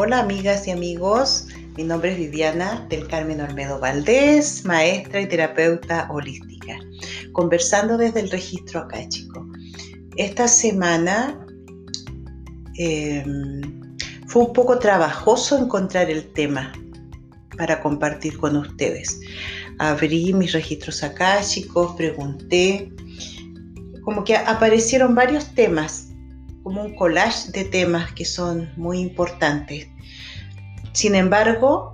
Hola amigas y amigos, mi nombre es Viviana del Carmen Olmedo Valdés, maestra y terapeuta holística, conversando desde el registro acá, chicos. Esta semana em, fue un poco trabajoso encontrar el tema para compartir con ustedes. Abrí mis registros acá, chicos, pregunté, como que aparecieron varios temas como un collage de temas que son muy importantes. Sin embargo,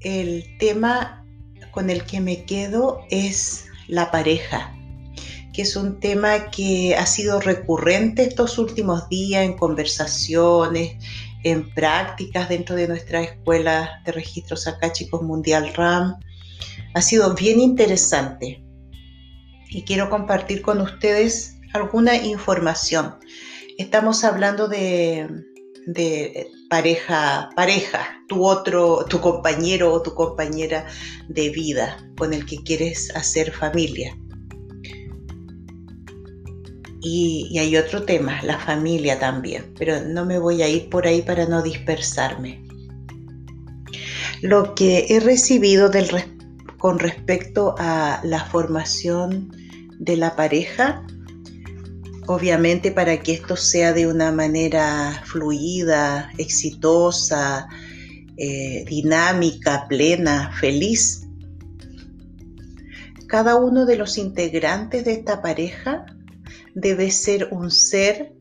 el tema con el que me quedo es la pareja, que es un tema que ha sido recurrente estos últimos días en conversaciones, en prácticas dentro de nuestra escuela de registros acá, chicos Mundial RAM. Ha sido bien interesante y quiero compartir con ustedes alguna información estamos hablando de, pareja, pareja, tu otro, tu compañero o tu compañera de vida con el que quieres hacer familia. Y, hay otro tema, la familia también, pero no me voy a ir por ahí para no dispersarme. Lo que he recibido con respecto a la formación de la pareja obviamente para que esto sea de una manera fluida, exitosa, eh, dinámica, plena, feliz. Cada uno de los integrantes de esta pareja debe ser un ser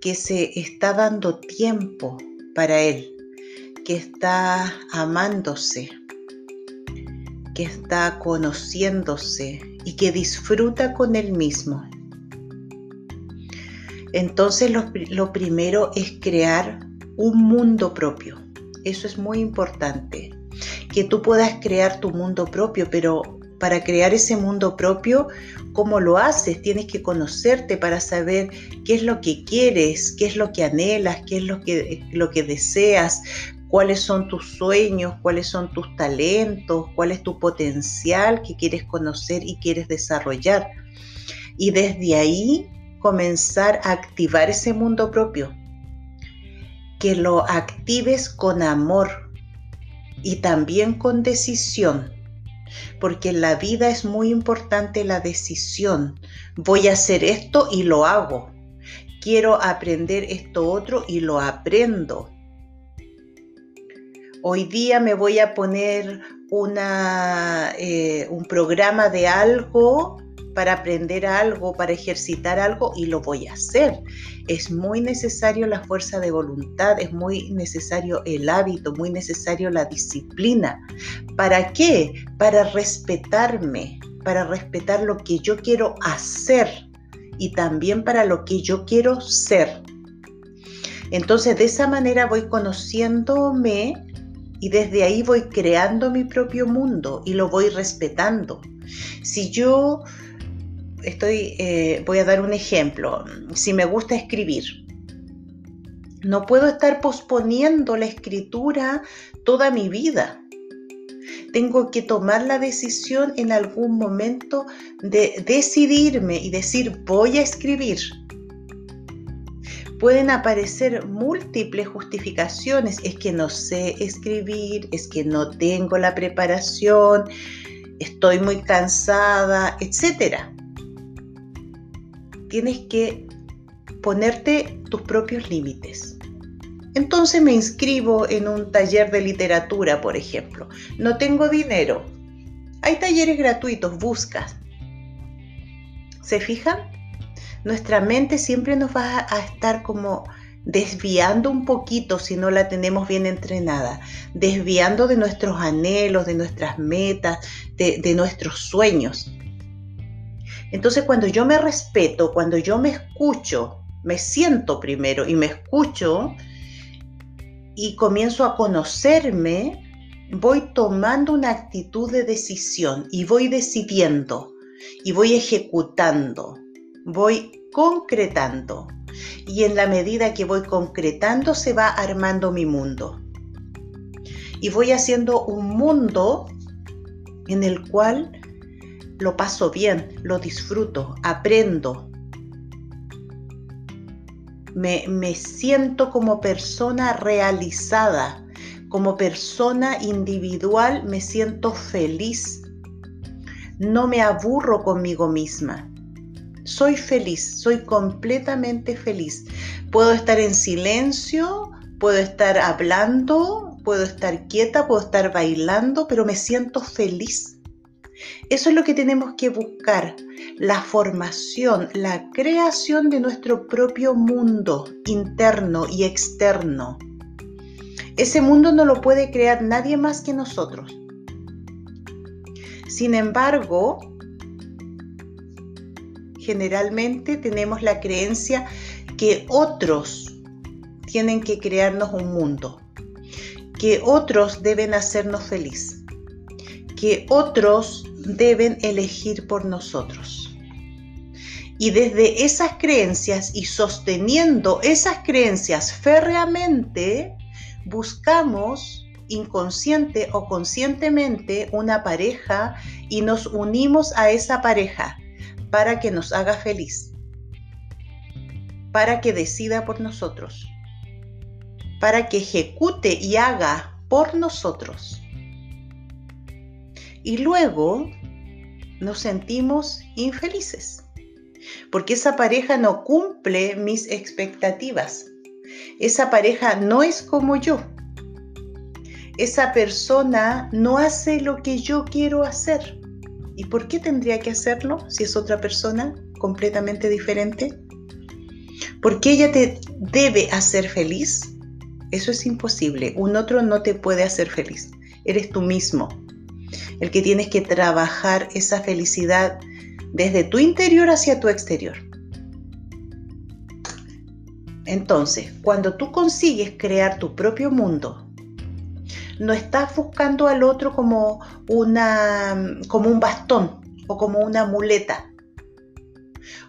que se está dando tiempo para él, que está amándose, que está conociéndose y que disfruta con él mismo. Entonces lo, primero es crear un mundo propio. Eso es muy importante. Que tú puedas crear tu mundo propio, pero para crear ese mundo propio, ¿cómo lo haces? Tienes que conocerte para saber qué es lo que quieres, qué es lo que anhelas, qué es lo que, lo que deseas, cuáles son tus sueños, cuáles son tus talentos, cuál es tu potencial que quieres conocer y quieres desarrollar. Y desde ahí comenzar a activar ese mundo propio. Que lo actives con amor y también con decisión. Porque en la vida es muy importante la decisión. Voy a hacer esto y lo hago. Quiero aprender esto otro y lo aprendo. Hoy día me voy a poner una, eh, un programa de algo para aprender algo, para ejercitar algo y lo voy a hacer. Es muy necesario la fuerza de voluntad, es muy necesario el hábito, muy necesario la disciplina. ¿Para qué? Para respetarme, para respetar lo que yo quiero hacer y también para lo que yo quiero ser. Entonces de esa manera voy conociéndome y desde ahí voy creando mi propio mundo y lo voy respetando. Si yo estoy, eh, voy a dar un ejemplo. Si me gusta escribir, no puedo estar posponiendo la escritura toda mi vida. Tengo que tomar la decisión en algún momento de decidirme y decir voy a escribir. Pueden aparecer múltiples justificaciones. Es que no sé escribir, es que no tengo la preparación, estoy muy cansada, etcétera tienes que ponerte tus propios límites. Entonces me inscribo en un taller de literatura, por ejemplo. No tengo dinero. Hay talleres gratuitos, buscas. ¿Se fijan? Nuestra mente siempre nos va a estar como desviando un poquito si no la tenemos bien entrenada, desviando de nuestros anhelos, de nuestras metas, de, de nuestros sueños. Entonces cuando yo me respeto, cuando yo me escucho, me siento primero y me escucho y comienzo a conocerme, voy tomando una actitud de decisión y voy decidiendo y voy ejecutando, voy concretando. Y en la medida que voy concretando se va armando mi mundo. Y voy haciendo un mundo en el cual lo paso bien, lo disfruto, aprendo. me, me siento como persona realizada, como persona individual me siento feliz. No me aburro conmigo misma. Soy feliz, soy completamente feliz. Puedo estar en silencio, puedo estar hablando, puedo estar quieta, puedo estar bailando, pero me siento feliz. Eso es lo que tenemos que buscar, la formación, la creación de nuestro propio mundo interno y externo. Ese mundo no lo puede crear nadie más que nosotros. Sin embargo, generalmente tenemos la creencia que otros tienen que crearnos un mundo, que otros deben hacernos feliz, que otros deben elegir por nosotros. Y desde esas creencias y sosteniendo esas creencias férreamente, buscamos inconsciente o conscientemente una pareja y nos unimos a esa pareja para que nos haga feliz, para que decida por nosotros, para que ejecute y haga por nosotros. Y luego nos sentimos infelices, porque esa pareja no cumple mis expectativas. Esa pareja no es como yo. Esa persona no hace lo que yo quiero hacer. ¿Y por qué tendría que hacerlo si es otra persona completamente diferente? ¿Por qué ella te debe hacer feliz? Eso es imposible. Un otro no te puede hacer feliz. Eres tú mismo el que tienes que trabajar esa felicidad desde tu interior hacia tu exterior. Entonces, cuando tú consigues crear tu propio mundo, no estás buscando al otro como, una, como un bastón o como una muleta.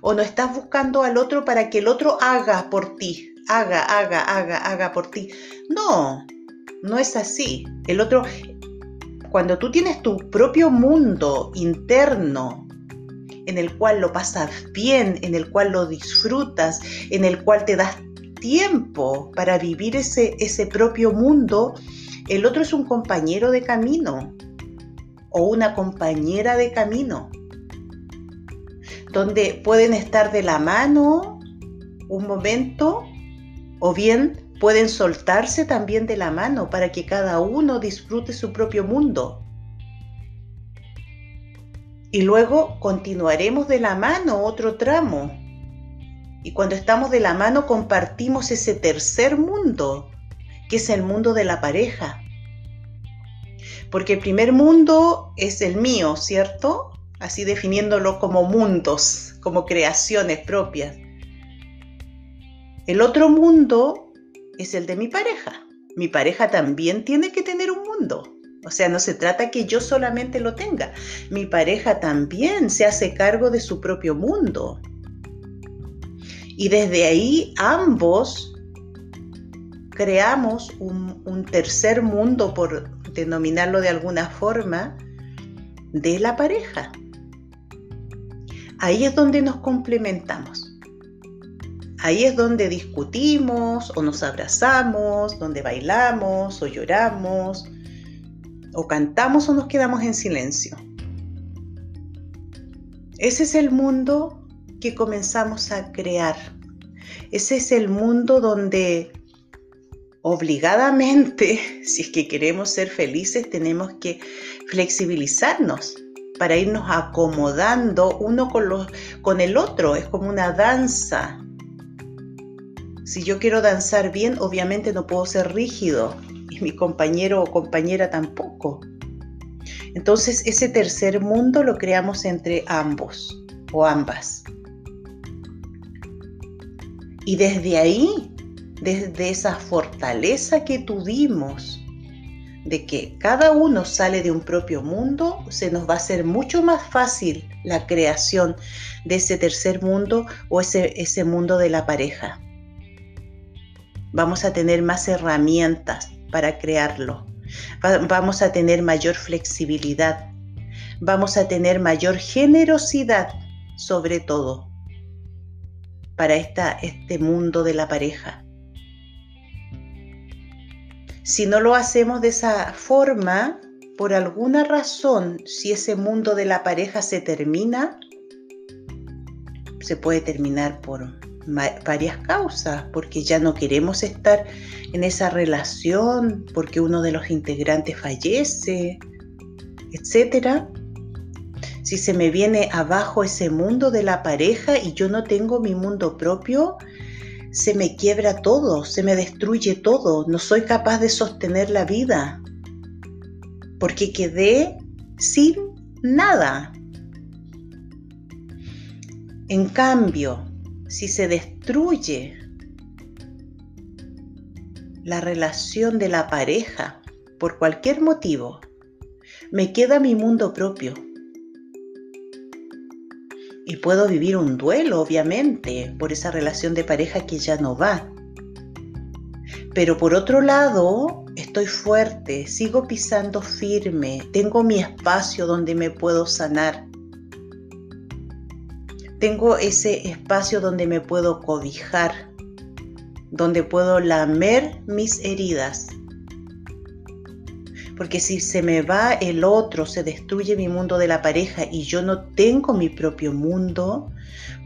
O no estás buscando al otro para que el otro haga por ti, haga, haga, haga, haga por ti. No, no es así. El otro, cuando tú tienes tu propio mundo interno, en el cual lo pasas bien, en el cual lo disfrutas, en el cual te das tiempo para vivir ese, ese propio mundo, el otro es un compañero de camino o una compañera de camino, donde pueden estar de la mano un momento o bien pueden soltarse también de la mano para que cada uno disfrute su propio mundo. Y luego continuaremos de la mano otro tramo. Y cuando estamos de la mano compartimos ese tercer mundo que es el mundo de la pareja. Porque el primer mundo es el mío, ¿cierto? Así definiéndolo como mundos, como creaciones propias. El otro mundo es el de mi pareja. Mi pareja también tiene que tener un mundo. O sea, no se trata que yo solamente lo tenga. Mi pareja también se hace cargo de su propio mundo. Y desde ahí ambos creamos un, tercer mundo, por denominarlo de alguna forma, de la pareja. Ahí es donde nos complementamos. Ahí es donde discutimos o nos abrazamos, donde bailamos o lloramos, o cantamos o nos quedamos en silencio. Ese es el mundo que comenzamos a crear. Ese es el mundo donde obligadamente, si es que queremos ser felices, tenemos que flexibilizarnos para irnos acomodando uno con, los, con el otro. Es como una danza. Si yo quiero danzar bien, obviamente no puedo ser rígido y mi compañero o compañera tampoco. Entonces ese tercer mundo lo creamos entre ambos o ambas. Y desde ahí desde esa fortaleza que tuvimos de que cada uno sale de un propio mundo, se nos va a hacer mucho más fácil la creación de ese tercer mundo o ese, ese mundo de la pareja. Vamos a tener más herramientas para crearlo. vamos a tener mayor flexibilidad. Vamos a tener mayor generosidad sobre todo. para esta, este mundo de la pareja. Si no lo hacemos de esa forma, por alguna razón, si ese mundo de la pareja se termina, se puede terminar por varias causas, porque ya no queremos estar en esa relación, porque uno de los integrantes fallece, etcétera. Si se me viene abajo ese mundo de la pareja y yo no tengo mi mundo propio, se me quiebra todo, se me destruye todo, no soy capaz de sostener la vida, porque quedé sin nada. En cambio, si se destruye la relación de la pareja por cualquier motivo, me queda mi mundo propio. Y puedo vivir un duelo, obviamente, por esa relación de pareja que ya no va. Pero por otro lado, estoy fuerte, sigo pisando firme, tengo mi espacio donde me puedo sanar. Tengo ese espacio donde me puedo cobijar, donde puedo lamer mis heridas porque si se me va el otro, se destruye mi mundo de la pareja y yo no tengo mi propio mundo,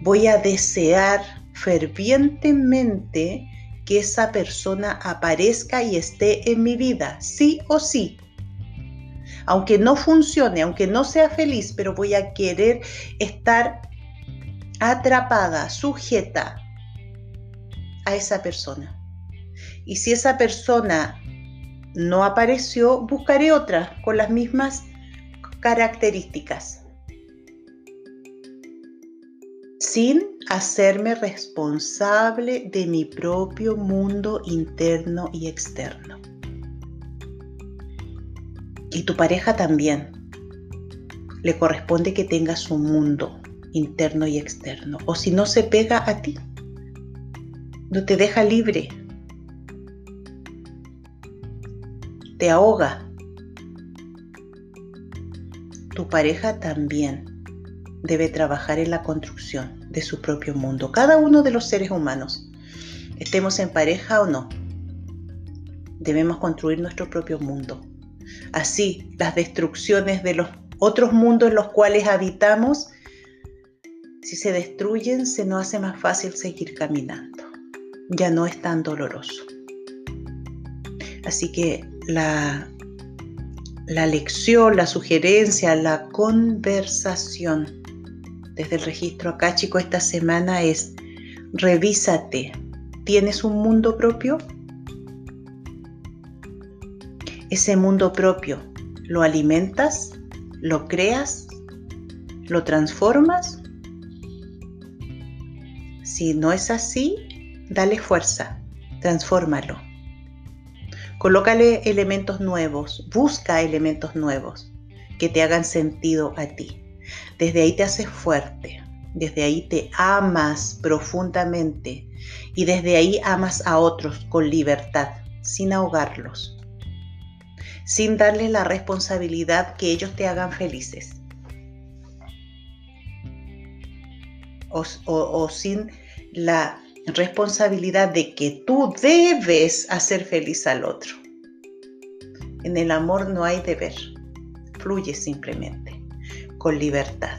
voy a desear fervientemente que esa persona aparezca y esté en mi vida, sí o sí. Aunque no funcione, aunque no sea feliz, pero voy a querer estar atrapada, sujeta a esa persona. Y si esa persona no apareció, buscaré otra con las mismas características, sin hacerme responsable de mi propio mundo interno y externo. Y tu pareja también. Le corresponde que tenga su mundo interno y externo. O si no se pega a ti, no te deja libre, te ahoga. Tu pareja también debe trabajar en la construcción de su propio mundo. Cada uno de los seres humanos, estemos en pareja o no, debemos construir nuestro propio mundo. Así, las destrucciones de los otros mundos en los cuales habitamos, si se destruyen, se nos hace más fácil seguir caminando. Ya no es tan doloroso. Así que la, la lección, la sugerencia, la conversación desde el registro acá, chico, esta semana es revísate. ¿Tienes un mundo propio? Ese mundo propio, ¿lo alimentas? ¿Lo creas? ¿Lo transformas? Si no es así, dale fuerza, transfórmalo. Colócale elementos nuevos, busca elementos nuevos que te hagan sentido a ti. Desde ahí te haces fuerte, desde ahí te amas profundamente y desde ahí amas a otros con libertad, sin ahogarlos, sin darles la responsabilidad que ellos te hagan felices. O, o sin la responsabilidad de que tú debes hacer feliz al otro. En el amor no hay deber, fluye simplemente, con libertad.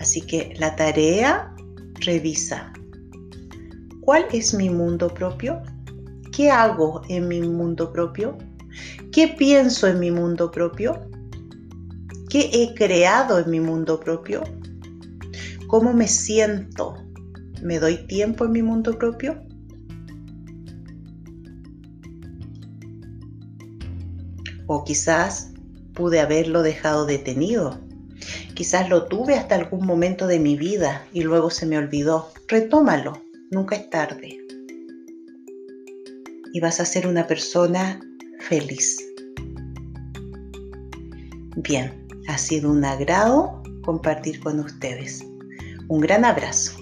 Así que la tarea, revisa. ¿Cuál es mi mundo propio? ¿Qué hago en mi mundo propio? ¿Qué pienso en mi mundo propio? ¿Qué he creado en mi mundo propio? ¿Cómo me siento ¿Me doy tiempo en mi mundo propio? O quizás pude haberlo dejado detenido. Quizás lo tuve hasta algún momento de mi vida y luego se me olvidó. Retómalo, nunca es tarde. Y vas a ser una persona feliz. Bien, ha sido un agrado compartir con ustedes. Un gran abrazo.